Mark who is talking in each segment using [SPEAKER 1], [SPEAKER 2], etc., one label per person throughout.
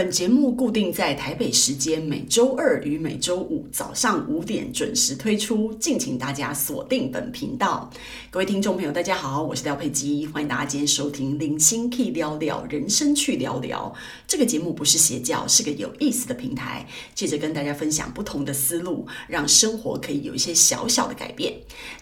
[SPEAKER 1] 本节目固定在台北时间每周二与每周五早上五点准时推出，敬请大家锁定本频道。各位听众朋友，大家好，我是廖佩基，欢迎大家今天收听《零星 K 聊聊人生去聊聊》这个节目，不是邪教，是个有意思的平台，借着跟大家分享不同的思路，让生活可以有一些小小的改变。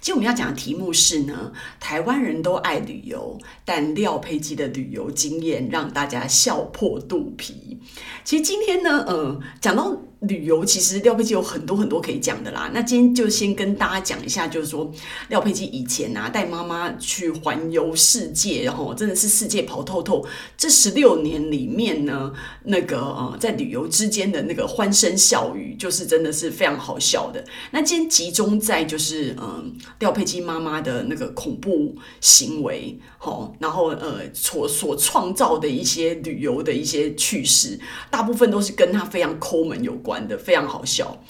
[SPEAKER 1] 今天我们要讲的题目是呢，台湾人都爱旅游，但廖佩基的旅游经验让大家笑破肚皮。其实今天呢，呃，讲到旅游，其实廖佩基有很多很多可以讲的啦。那今天就先跟大家讲一下，就是说廖佩基以前啊带妈妈去环游世界，然后真的是世界跑透透。这十六年里面呢，那个呃在旅游之间的那个欢声笑语，就是真的是非常好笑的。那今天集中在就是嗯、廖佩基妈妈的那个恐怖行为，好，然后呃所所创造的一些旅游的一些趣事，大部分都是跟他非常抠门有关。玩的非常好笑，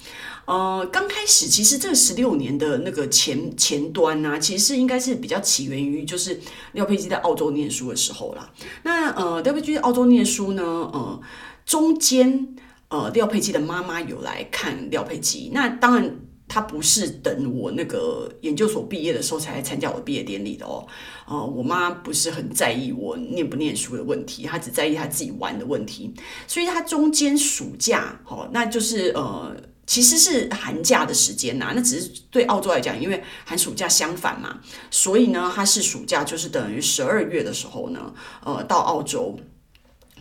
[SPEAKER 1] 呃，刚开始其实这十六年的那个前前端呢、其实是应该是比较起源于就是廖佩基在澳洲念书的时候啦。那呃，廖佩基在澳洲念书呢，呃，中间呃，廖佩基的妈妈有来看廖佩基，那当然他不是等我那个研究所毕业的时候才来参加我毕业典礼的哦。呃，我妈不是很在意我念不念书的问题，她只在意她自己玩的问题。所以她中间暑假，哦，那就是呃，其实是寒假的时间呐。那只是对澳洲来讲，因为寒暑假相反嘛，所以呢，她是暑假就是等于十二月的时候呢，呃，到澳洲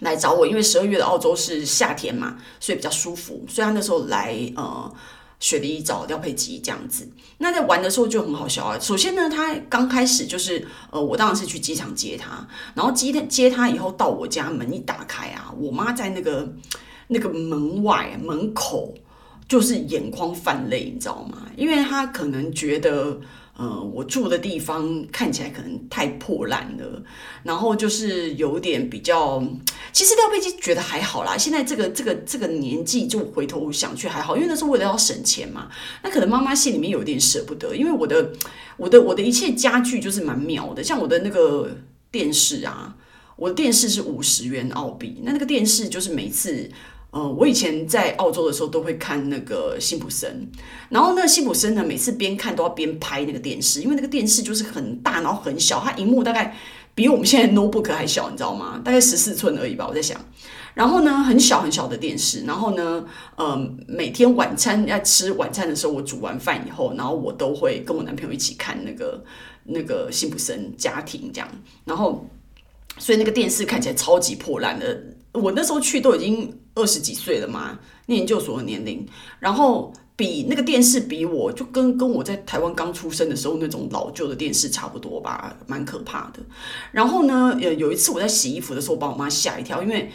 [SPEAKER 1] 来找我，因为十二月的澳洲是夏天嘛，所以比较舒服。所以她那时候来，呃。雪梨找廖佩吉这样子，那在玩的时候就很好笑啊。首先呢，他刚开始就是，呃，我当然是去机场接他，然后接他接他以后到我家门一打开啊，我妈在那个那个门外门口就是眼眶泛泪，你知道吗？因为他可能觉得。呃，我住的地方看起来可能太破烂了，然后就是有点比较。其实廖佩基觉得还好啦，现在这个这个这个年纪就回头想去还好，因为那时候为了要省钱嘛。那可能妈妈心里面有点舍不得，因为我的我的我的一切家具就是蛮妙的，像我的那个电视啊，我的电视是五十元澳币，那那个电视就是每次。呃，我以前在澳洲的时候都会看那个辛普森，然后那辛普森呢，每次边看都要边拍那个电视，因为那个电视就是很大，然后很小，它荧幕大概比我们现在 notebook 还小，你知道吗？大概十四寸而已吧，我在想。然后呢，很小很小的电视，然后呢，呃，每天晚餐要吃晚餐的时候，我煮完饭以后，然后我都会跟我男朋友一起看那个那个辛普森家庭这样，然后所以那个电视看起来超级破烂的。我那时候去都已经二十几岁了嘛，念研究所的年龄，然后比那个电视比我就跟跟我在台湾刚出生的时候那种老旧的电视差不多吧，蛮可怕的。然后呢，有有一次我在洗衣服的时候，把我妈吓一跳，因为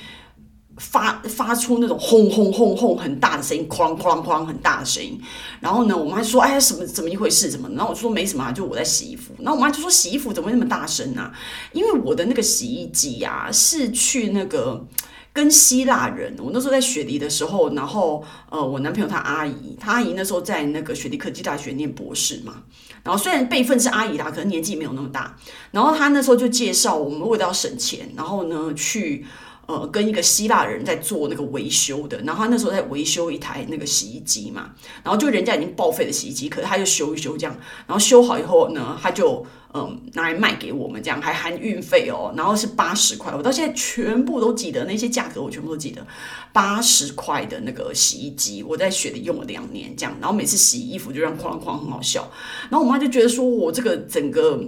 [SPEAKER 1] 发发出那种轰轰轰轰很大的声音，哐哐哐很大的声音。然后呢，我妈说：“哎呀，什么怎么一回事？怎么？”然后我说：“没什么啊，就我在洗衣服。”然后我妈就说：“洗衣服怎么会那么大声啊？因为我的那个洗衣机呀、啊，是去那个。”跟希腊人，我那时候在雪梨的时候，然后呃，我男朋友他阿姨，他阿姨那时候在那个雪梨科技大学念博士嘛，然后虽然辈分是阿姨啦，可能年纪没有那么大，然后他那时候就介绍我们为了要省钱，然后呢去呃跟一个希腊人在做那个维修的，然后他那时候在维修一台那个洗衣机嘛，然后就人家已经报废的洗衣机，可是他就修一修这样，然后修好以后呢，他就。嗯，拿来卖给我们，这样还含运费哦。然后是八十块，我到现在全部都记得那些价格，我全部都记得。八十块的那个洗衣机，我在雪里用了两年，这样。然后每次洗衣服就让哐哐很好笑。然后我妈就觉得说我这个整个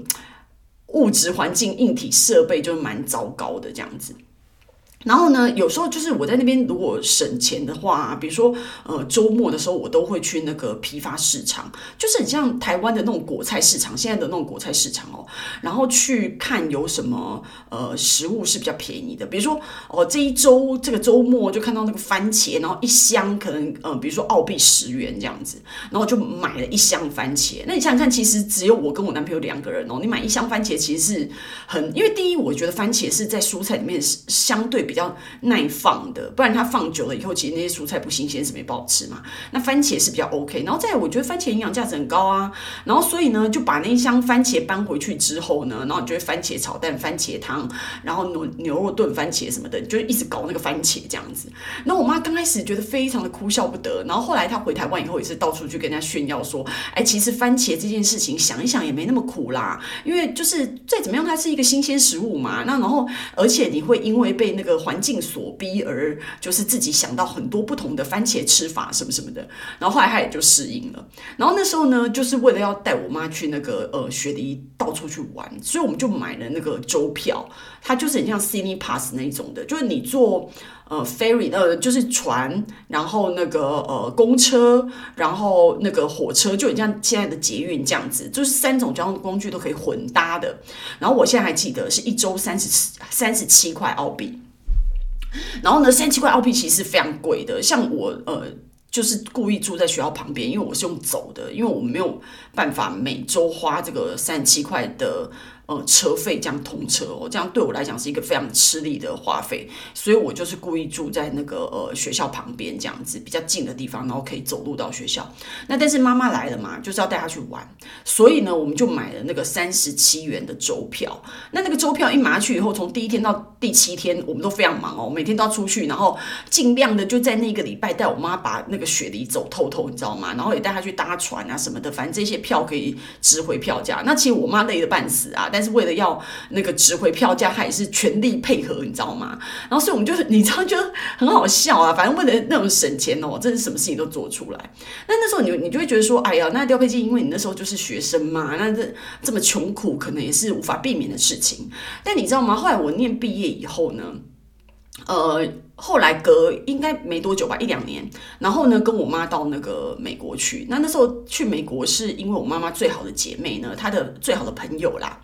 [SPEAKER 1] 物质环境、硬体设备就蛮糟糕的这样子。然后呢，有时候就是我在那边如果省钱的话，比如说呃周末的时候，我都会去那个批发市场，就是很像台湾的那种果菜市场，现在的那种果菜市场哦。然后去看有什么呃食物是比较便宜的，比如说哦这一周这个周末就看到那个番茄，然后一箱可能呃比如说澳币十元这样子，然后就买了一箱番茄。那你想想看，其实只有我跟我男朋友两个人哦，你买一箱番茄其实是很，因为第一我觉得番茄是在蔬菜里面是相对比。比较耐放的，不然它放久了以后，其实那些蔬菜不新鲜，是没不好吃嘛。那番茄是比较 OK，然后再我觉得番茄营养价值很高啊。然后所以呢，就把那一箱番茄搬回去之后呢，然后你就会番茄炒蛋、番茄汤，然后牛牛肉炖番茄什么的，就一直搞那个番茄这样子。那我妈刚开始觉得非常的哭笑不得，然后后来她回台湾以后也是到处去跟人家炫耀说，哎，其实番茄这件事情想一想也没那么苦啦，因为就是再怎么样，它是一个新鲜食物嘛。那然后而且你会因为被那个环境所逼而就是自己想到很多不同的番茄吃法什么什么的。然后后来她也就适应了。然后那时候呢，就是为了要带我妈去那个呃雪梨到处去玩，所以我们就买了那个周票，它就是很像 Cine Pass 那一种的，就是你坐。呃，ferry 呃，就是船，然后那个呃公车，然后那个火车，就很像现在的捷运这样子，就是三种交通工具都可以混搭的。然后我现在还记得是一周三十三十七块澳币。然后呢，三十七块澳币其实是非常贵的。像我呃，就是故意住在学校旁边，因为我是用走的，因为我没有办法每周花这个三十七块的。呃，车费这样通车哦，这样对我来讲是一个非常吃力的花费，所以我就是故意住在那个呃学校旁边这样子比较近的地方，然后可以走路到学校。那但是妈妈来了嘛，就是要带她去玩，所以呢，我们就买了那个三十七元的周票。那那个周票一买下去以后，从第一天到第七天，我们都非常忙哦，每天都要出去，然后尽量的就在那个礼拜带我妈把那个雪梨走透透，你知道吗？然后也带她去搭船啊什么的，反正这些票可以值回票价。那其实我妈累得半死啊。但是为了要那个值回票价，他也是全力配合，你知道吗？然后所以我们就是，你知道，就很好笑啊。反正为了那种省钱哦，真是什么事情都做出来。那那时候你你就会觉得说，哎呀，那调配机，因为你那时候就是学生嘛，那这这么穷苦，可能也是无法避免的事情。但你知道吗？后来我念毕业以后呢，呃，后来隔应该没多久吧，一两年，然后呢，跟我妈到那个美国去。那那时候去美国是因为我妈妈最好的姐妹呢，她的最好的朋友啦。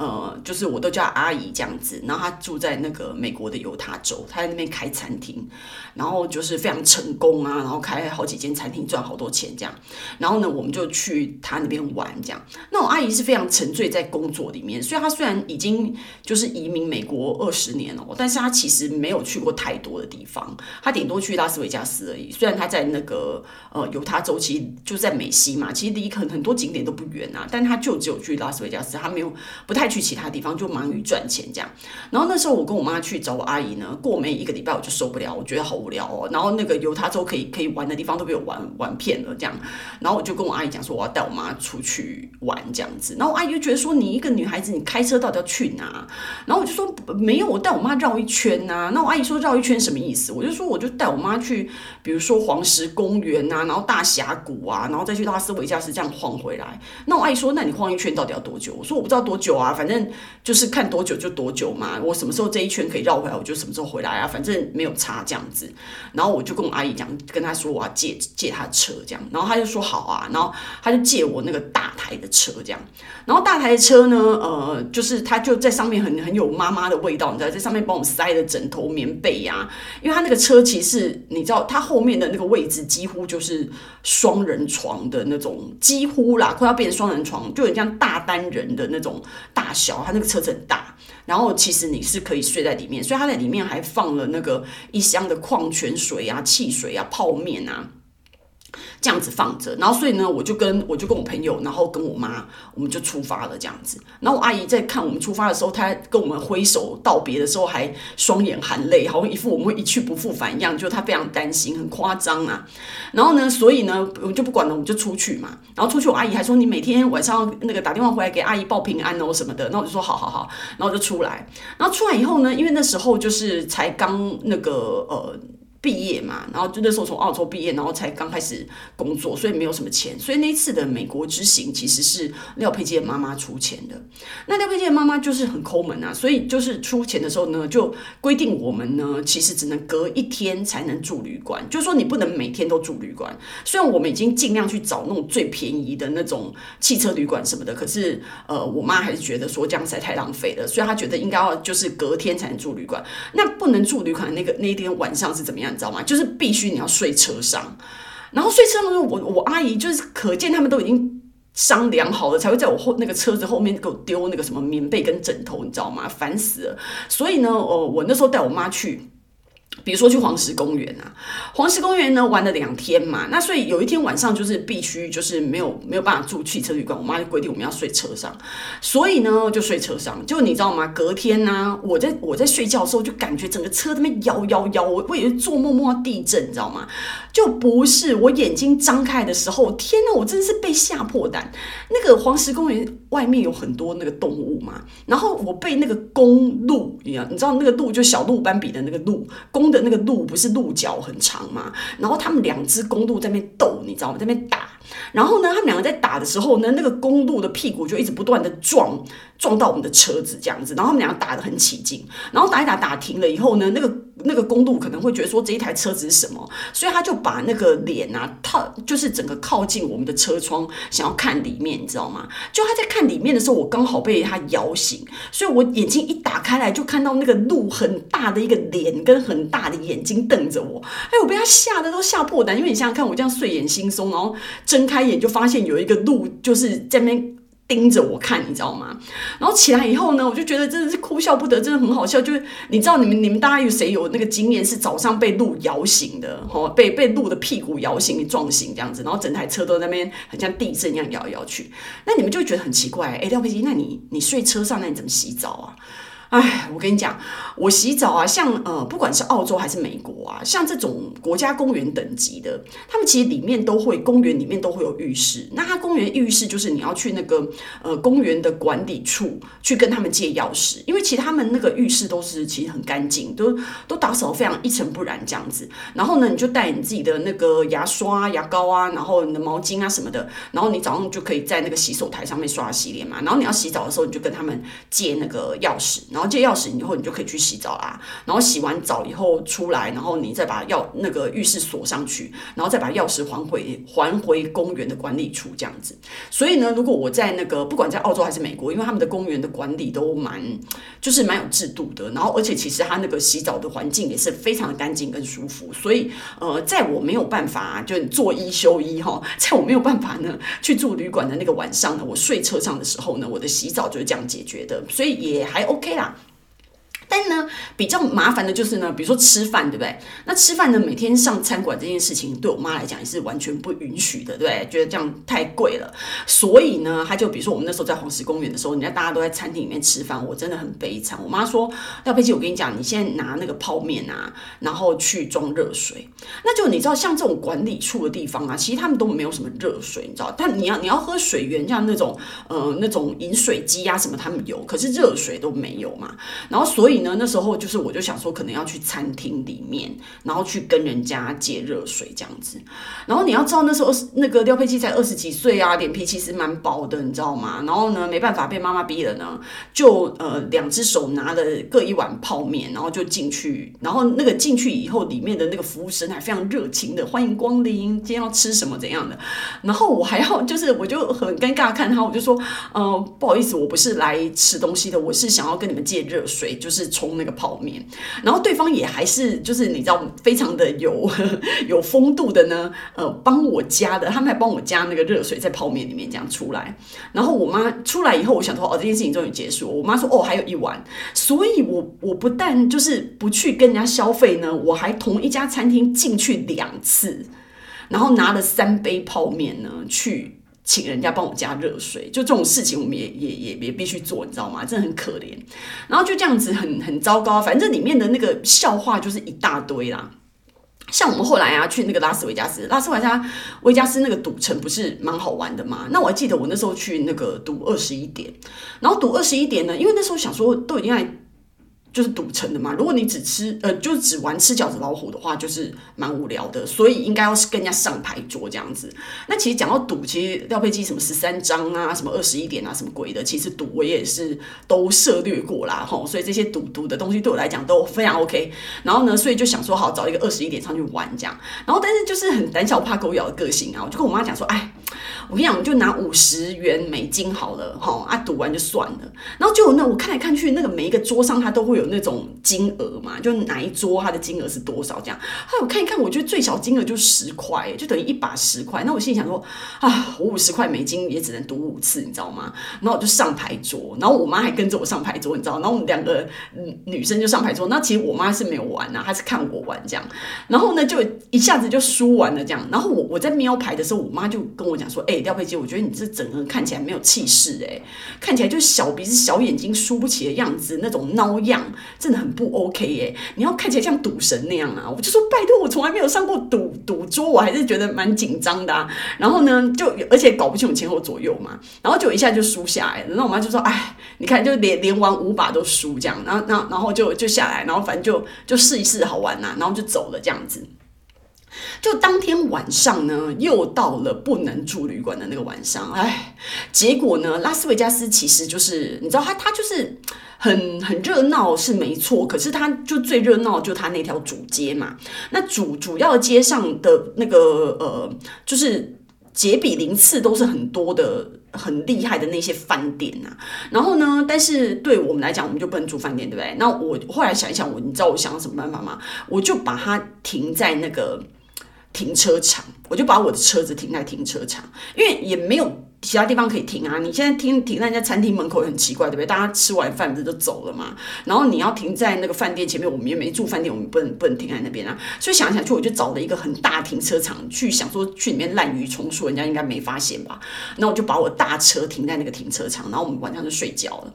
[SPEAKER 1] 呃，就是我都叫阿姨这样子，然后她住在那个美国的犹他州，她在那边开餐厅，然后就是非常成功啊，然后开好几间餐厅，赚好多钱这样。然后呢，我们就去她那边玩这样。那我阿姨是非常沉醉在工作里面，所以她虽然已经就是移民美国二十年了，但是她其实没有去过太多的地方，她顶多去拉斯维加斯而已。虽然她在那个呃犹他州，其实就在美西嘛，其实离很很多景点都不远啊，但她就只有去拉斯维加斯，她没有不太。去其他地方就忙于赚钱这样，然后那时候我跟我妈去找我阿姨呢，过没一个礼拜我就受不了，我觉得好无聊哦。然后那个犹他州可以可以玩的地方都被我玩玩遍了这样，然后我就跟我阿姨讲说我要带我妈出去玩这样子，然后我阿姨就觉得说，你一个女孩子你开车到底要去哪？然后我就说没有，我带我妈绕一圈呐、啊。那我阿姨说绕一圈什么意思？我就说我就带我妈去，比如说黄石公园呐，然后大峡谷啊，然后再去拉斯维加斯这样晃回来。那我阿姨说，那你晃一圈到底要多久？我说我不知道多久啊。反正就是看多久就多久嘛，我什么时候这一圈可以绕回来，我就什么时候回来啊，反正没有差这样子。然后我就跟我阿姨讲，跟她说我要借借她的车这样，然后她就说好啊，然后她就借我那个大台的车这样。然后大台的车呢，呃，就是她就在上面很很有妈妈的味道，你知道，在上面帮我塞了枕头、棉被呀、啊。因为她那个车其实你知道，它后面的那个位置几乎就是双人床的那种，几乎啦，快要变成双人床，就很像大单人的那种大小。它那个车子很大，然后其实你是可以睡在里面，所以它在里面还放了那个一箱的矿泉水啊、汽水啊、泡面啊。这样子放着，然后所以呢，我就跟我就跟我朋友，然后跟我妈，我们就出发了这样子。然后我阿姨在看我们出发的时候，她跟我们挥手道别的时候，还双眼含泪，好像一副我们会一去不复返一样，就她非常担心，很夸张啊。然后呢，所以呢，我们就不管了，我们就出去嘛。然后出去，我阿姨还说你每天晚上那个打电话回来给阿姨报平安哦什么的。然后我就说好好好，然后就出来。然后出来以后呢，因为那时候就是才刚那个呃。毕业嘛，然后就那时候从澳洲毕业，然后才刚开始工作，所以没有什么钱。所以那一次的美国之行其实是廖佩基的妈妈出钱的。那廖佩基的妈妈就是很抠门啊，所以就是出钱的时候呢，就规定我们呢，其实只能隔一天才能住旅馆，就是说你不能每天都住旅馆。虽然我们已经尽量去找那种最便宜的那种汽车旅馆什么的，可是呃，我妈还是觉得说这样实在太浪费了，所以她觉得应该要就是隔天才能住旅馆。那不能住旅馆的那个那一天晚上是怎么样？你知道吗？就是必须你要睡车上，然后睡车上的时候，我我阿姨就是可见他们都已经商量好了，才会在我后那个车子后面给我丢那个什么棉被跟枕头，你知道吗？烦死了。所以呢，呃，我那时候带我妈去。比如说去黄石公园啊，黄石公园呢玩了两天嘛，那所以有一天晚上就是必须就是没有没有办法住汽车旅馆，我妈就规定我们要睡车上，所以呢就睡车上。就你知道吗？隔天呢、我在我在睡觉的时候就感觉整个车在那摇摇摇，我我以为做梦梦到地震，你知道吗？就不是，我眼睛张开的时候，天哪，我真的是被吓破胆。那个黄石公园外面有很多那个动物嘛，然后我被那个公鹿一样，你知道那个鹿就小鹿斑比的那个鹿公。的那个鹿不是鹿角很长吗？然后他们两只公鹿在那边斗，你知道吗？在那边打。然后呢，他们两个在打的时候呢，那个公鹿的屁股就一直不断的撞，撞到我们的车子这样子。然后他们两个打得很起劲。然后打一打打停了以后呢，那个那个公路可能会觉得说这一台车子是什么，所以他就把那个脸啊套，就是整个靠近我们的车窗，想要看里面，你知道吗？就他在看里面的时候，我刚好被他摇醒，所以我眼睛一打开来，就看到那个鹿很大的一个脸跟很大的眼睛瞪着我。哎，我被他吓得都吓破胆，因为你想想看，我这样睡眼惺忪，然后睁开眼就发现有一个鹿就是在那边盯着我看，你知道吗？然后起来以后呢，我就觉得真的是哭笑不得，真的很好笑。就是你知道你们你们大家有谁有那个经验是早上被鹿摇醒的？哦，被被鹿的屁股摇醒、撞醒这样子，然后整台车都在那边很像地震一样摇来摇去。那你们就会觉得很奇怪，哎，廖佩琪，那你你睡车上，那你怎么洗澡啊？哎，我跟你讲，我洗澡啊，像呃，不管是澳洲还是美国啊，像这种国家公园等级的，他们其实里面都会，公园里面都会有浴室。那它公园浴室就是你要去那个呃公园的管理处去跟他们借钥匙，因为其实他们那个浴室都是其实很干净，都都打扫非常一尘不染这样子。然后呢，你就带你自己的那个牙刷、牙膏啊，然后你的毛巾啊什么的，然后你早上就可以在那个洗手台上面刷洗脸嘛。然后你要洗澡的时候，你就跟他们借那个钥匙，然然后借钥匙以后，你就可以去洗澡啦。然后洗完澡以后出来，然后你再把钥那个浴室锁上去，然后再把钥匙还回还回公园的管理处这样子。所以呢，如果我在那个不管在澳洲还是美国，因为他们的公园的管理都蛮就是蛮有制度的，然后而且其实他那个洗澡的环境也是非常的干净跟舒服。所以呃，在我没有办法就做一休一哈，在我没有办法呢去住旅馆的那个晚上呢，我睡车上的时候呢，我的洗澡就是这样解决的，所以也还 OK 啦。但呢，比较麻烦的就是呢，比如说吃饭，对不对？那吃饭呢，每天上餐馆这件事情，对我妈来讲也是完全不允许的，对？觉得这样太贵了，所以呢，她就比如说我们那时候在黄石公园的时候，人家大家都在餐厅里面吃饭，我真的很悲惨。我妈说：“廖佩琪，我跟你讲，你现在拿那个泡面啊，然后去装热水。那就你知道，像这种管理处的地方啊，其实他们都没有什么热水，你知道？但你要你要喝水源，像那种呃那种饮水机啊什么，他们有，可是热水都没有嘛。然后所以。呢，那时候就是我就想说，可能要去餐厅里面，然后去跟人家借热水这样子。然后你要知道，那时候那个廖佩琪才二十几岁啊，脸皮其实蛮薄的，你知道吗？然后呢，没办法被妈妈逼了呢，就呃两只手拿了各一碗泡面，然后就进去。然后那个进去以后，里面的那个服务生还非常热情的欢迎光临，今天要吃什么怎样的。然后我还要就是我就很尴尬看他，我就说，呃，不好意思，我不是来吃东西的，我是想要跟你们借热水，就是。冲那个泡面，然后对方也还是就是你知道非常的有 有风度的呢，呃，帮我加的，他们还帮我加那个热水在泡面里面这样出来。然后我妈出来以后，我想说哦，这件事情终于结束。我妈说哦，还有一碗，所以我我不但就是不去跟人家消费呢，我还同一家餐厅进去两次，然后拿了三杯泡面呢去。请人家帮我加热水，就这种事情我们也也也也必须做，你知道吗？真的很可怜。然后就这样子很很糟糕，反正里面的那个笑话就是一大堆啦。像我们后来啊去那个拉斯维加斯，拉斯维加维加斯那个赌城不是蛮好玩的吗？那我还记得我那时候去那个赌二十一点，然后赌二十一点呢，因为那时候想说都已经在。就是赌城的嘛，如果你只吃呃，就只玩吃饺子老虎的话，就是蛮无聊的，所以应该要是跟人家上牌桌这样子。那其实讲到赌，其实廖佩基什么十三张啊，什么二十一点啊，什么鬼的，其实赌我也是都涉略过啦，吼，所以这些赌赌的东西对我来讲都非常 OK。然后呢，所以就想说好找一个二十一点上去玩这样。然后但是就是很胆小怕狗咬的个性啊，我就跟我妈讲说，哎。我跟你讲，我就拿五十元美金好了，哈啊，赌完就算了。然后就那我看来看去，那个每一个桌上它都会有有那种金额嘛，就哪一桌它的金额是多少这样。后来我看一看，我觉得最小金额就十块，就等于一把十块。那我心里想说啊，我五十块美金也只能赌五次，你知道吗？然后我就上牌桌，然后我妈还跟着我上牌桌，你知道？然后我们两个女生就上牌桌。那其实我妈是没有玩啊，她是看我玩这样。然后呢，就一下子就输完了这样。然后我我在瞄牌的时候，我妈就跟我讲说：“哎、廖佩基，我觉得你这整个人看起来没有气势，哎，看起来就小鼻子小眼睛，输不起的样子，那种孬样，真的很不 OK 哎。你要看起来像赌神那样啊！”我就说：“拜托，我从来没有上过赌赌桌，我还是觉得蛮紧张的啊。”然后呢，就而且搞不清楚前后左右嘛，然后就一下就输下来了。然后我妈就说：“哎，你看，就连连玩五把都输这样。”然后，然后，然后就就下来，然后反正就就试一试好玩呐、然后就走了这样子。就当天晚上呢，又到了不能住旅馆的那个晚上，哎，结果呢，拉斯维加斯其实就是你知道，它它就是很很热闹是没错，可是它就最热闹就它那条主街嘛，那主主要街上的那个呃，就是杰比林次都是很多的很厉害的那些饭店呐、啊，然后呢，但是对我们来讲，我们就不能住饭店，对不对？那我后来想一想，我你知道我想了什么办法吗？我就把它停在那个。停车场，我就把我的车子停在停车场，因为也没有。其他地方可以停啊！你现在停停在人家餐厅门口很奇怪，对不对？大家吃完饭不是都走了嘛？然后你要停在那个饭店前面，我们也没住饭店，我们不能不能停在那边啊！所以想想去，我就找了一个很大停车场，去想说去里面滥竽充数，人家应该没发现吧？那我就把我大车停在那个停车场，然后我们晚上就睡觉了。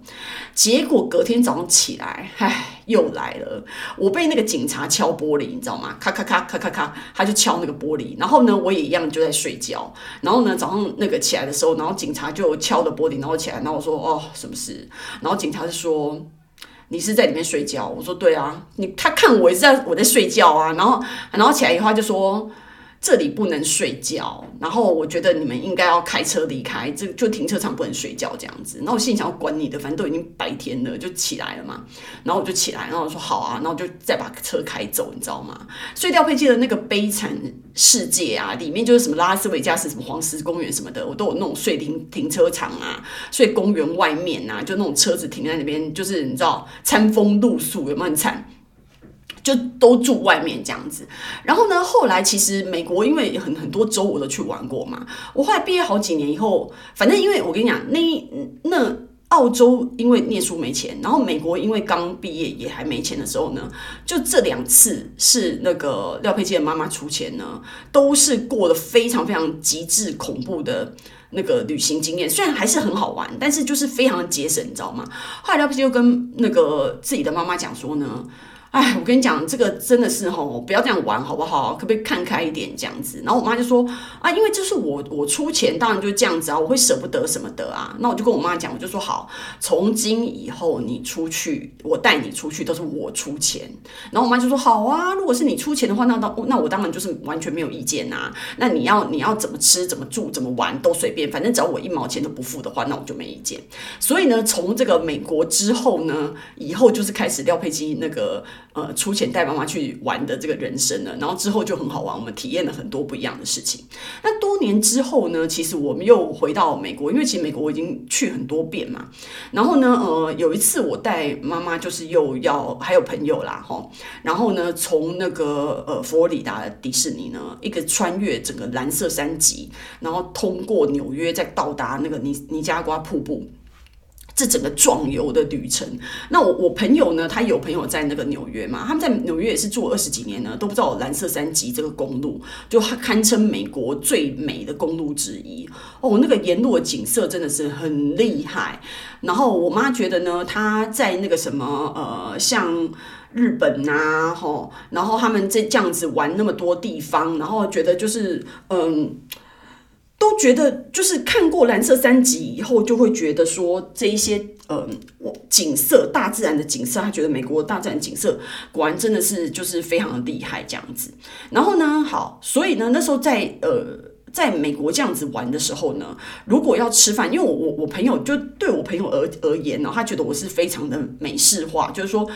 [SPEAKER 1] 结果隔天早上起来，唉，又来了！我被那个警察敲玻璃，你知道吗？咔咔咔咔咔咔，他就敲那个玻璃。然后呢，我也一样就在睡觉。然后呢，早上那个起来的时候。然后警察就敲了玻璃，然后起来，然后我说：“哦，什么事？”然后警察就说：“你是在里面睡觉？”我说：“对啊，你他看我也是在我在睡觉啊。”然后，然后起来以后他就说。这里不能睡觉，然后我觉得你们应该要开车离开，这就停车场不能睡觉这样子。然后我心里想要管你的，反正都已经白天了，就起来了嘛。然后我就起来，然后我说好啊，然后就再把车开走，你知道吗？所以廖佩基的那个悲惨世界啊，里面就是什么拉斯维加斯、什么黄石公园什么的，我都有那种睡停停车场啊，睡公园外面啊，就那种车子停在那边，就是你知道餐风露宿，有没有很惨？就都住外面这样子，然后呢，后来其实美国因为很很多州我都去玩过嘛，我后来毕业好几年以后，反正因为我跟你讲，那那澳洲因为念书没钱，然后美国因为刚毕业也还没钱的时候呢，就这两次是那个廖佩基的妈妈出钱呢，都是过得非常非常极致恐怖的那个旅行经验，虽然还是很好玩，但是就是非常的节省，你知道吗？后来廖佩基就跟那个自己的妈妈讲说呢。哎，我跟你讲，这个真的是吼，不要这样玩好不好？可不可以看开一点这样子？然后我妈就说啊，因为这是我我出钱，当然就这样子啊，我会舍不得什么的啊。那我就跟我妈讲，我就说好，从今以后你出去，我带你出去都是我出钱。然后我妈就说好啊，如果是你出钱的话，那当那我当然就是完全没有意见啊。那你要你要怎么吃、怎么住、怎么玩都随便，反正只要我一毛钱都不付的话，那我就没意见。所以呢，从这个美国之后呢，以后就是开始廖佩基那个。呃，出钱带妈妈去玩的这个人生了，然后之后就很好玩，我们体验了很多不一样的事情。那多年之后呢，其实我们又回到美国，因为其实美国我已经去很多遍嘛。然后呢，呃，有一次我带妈妈，就是又要还有朋友啦，吼，然后呢，从那个呃佛罗里达迪士尼呢，一个穿越整个蓝色山脊，然后通过纽约，再到达那个尼尼加瓜瀑布。这整个壮游的旅程，那我我朋友呢，他有朋友在那个纽约嘛，他们在纽约也是住二十几年呢，都不知道蓝色山脊这个公路就堪称美国最美的公路之一哦，那个沿路的景色真的是很厉害。然后我妈觉得呢，他在那个什么呃，像日本呐、啊，吼，然后他们这这样子玩那么多地方，然后觉得就是嗯。都觉得就是看过蓝色三集以后，就会觉得说这一些呃景色，大自然的景色，他觉得美国大自然景色果然真的是就是非常的厉害这样子。然后呢，好，所以呢那时候在呃在美国这样子玩的时候呢，如果要吃饭，因为我我我朋友就对我朋友而而言呢，他觉得我是非常的美式化，就是说。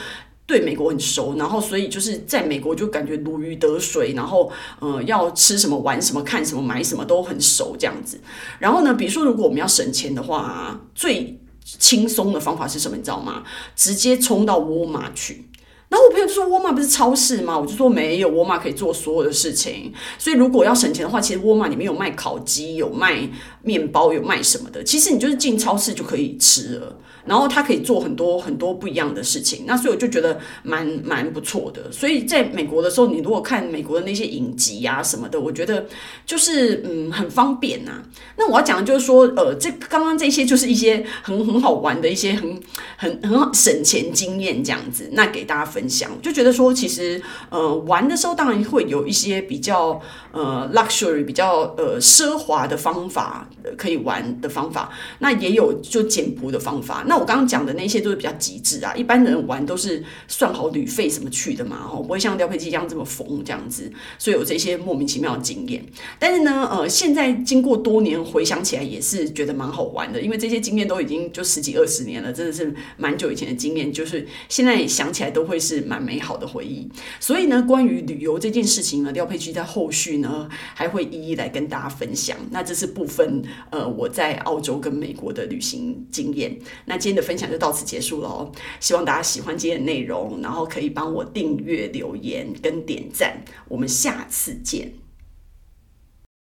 [SPEAKER 1] 对美国很熟，然后所以就是在美国就感觉如鱼得水，然后呃要吃什么玩什么看什么买什么都很熟这样子。然后呢，比如说如果我们要省钱的话，最轻松的方法是什么？你知道吗？直接冲到沃尔玛去。然后我朋友就说：“沃尔玛不是超市吗？”我就说：“没有，沃尔玛可以做所有的事情。所以如果要省钱的话，其实沃尔玛里面有卖烤鸡，有卖面包，有卖什么的。其实你就是进超市就可以吃了。”然后他可以做很多很多不一样的事情，那所以我就觉得蛮蛮不错的。所以在美国的时候，你如果看美国的那些影集啊什么的，我觉得就是嗯很方便呐、那我要讲的就是说，呃，这刚刚这些就是一些很很好玩的一些很很很省钱经验这样子，那给大家分分享。就觉得说，其实呃玩的时候当然会有一些比较呃 luxury 比较呃奢华的方法可以玩的方法，那也有就简朴的方法。那我刚刚讲的那些都是比较极致啊，一般人玩都是算好旅费什么去的嘛，哦，不会像廖佩基一样这么疯这样子，所以有这些莫名其妙的经验。但是呢，呃，现在经过多年回想起来，也是觉得蛮好玩的，因为这些经验都已经就十几二十年了，真的是蛮久以前的经验，就是现在想起来都会是蛮美好的回忆。所以呢，关于旅游这件事情呢，廖佩琪在后续呢还会一一来跟大家分享。那这是部分呃我在澳洲跟美国的旅行经验。那今天的分享就到此结束了哦，希望大家喜欢今天的内容，然后可以帮我订阅、留言跟点赞，我们下次见。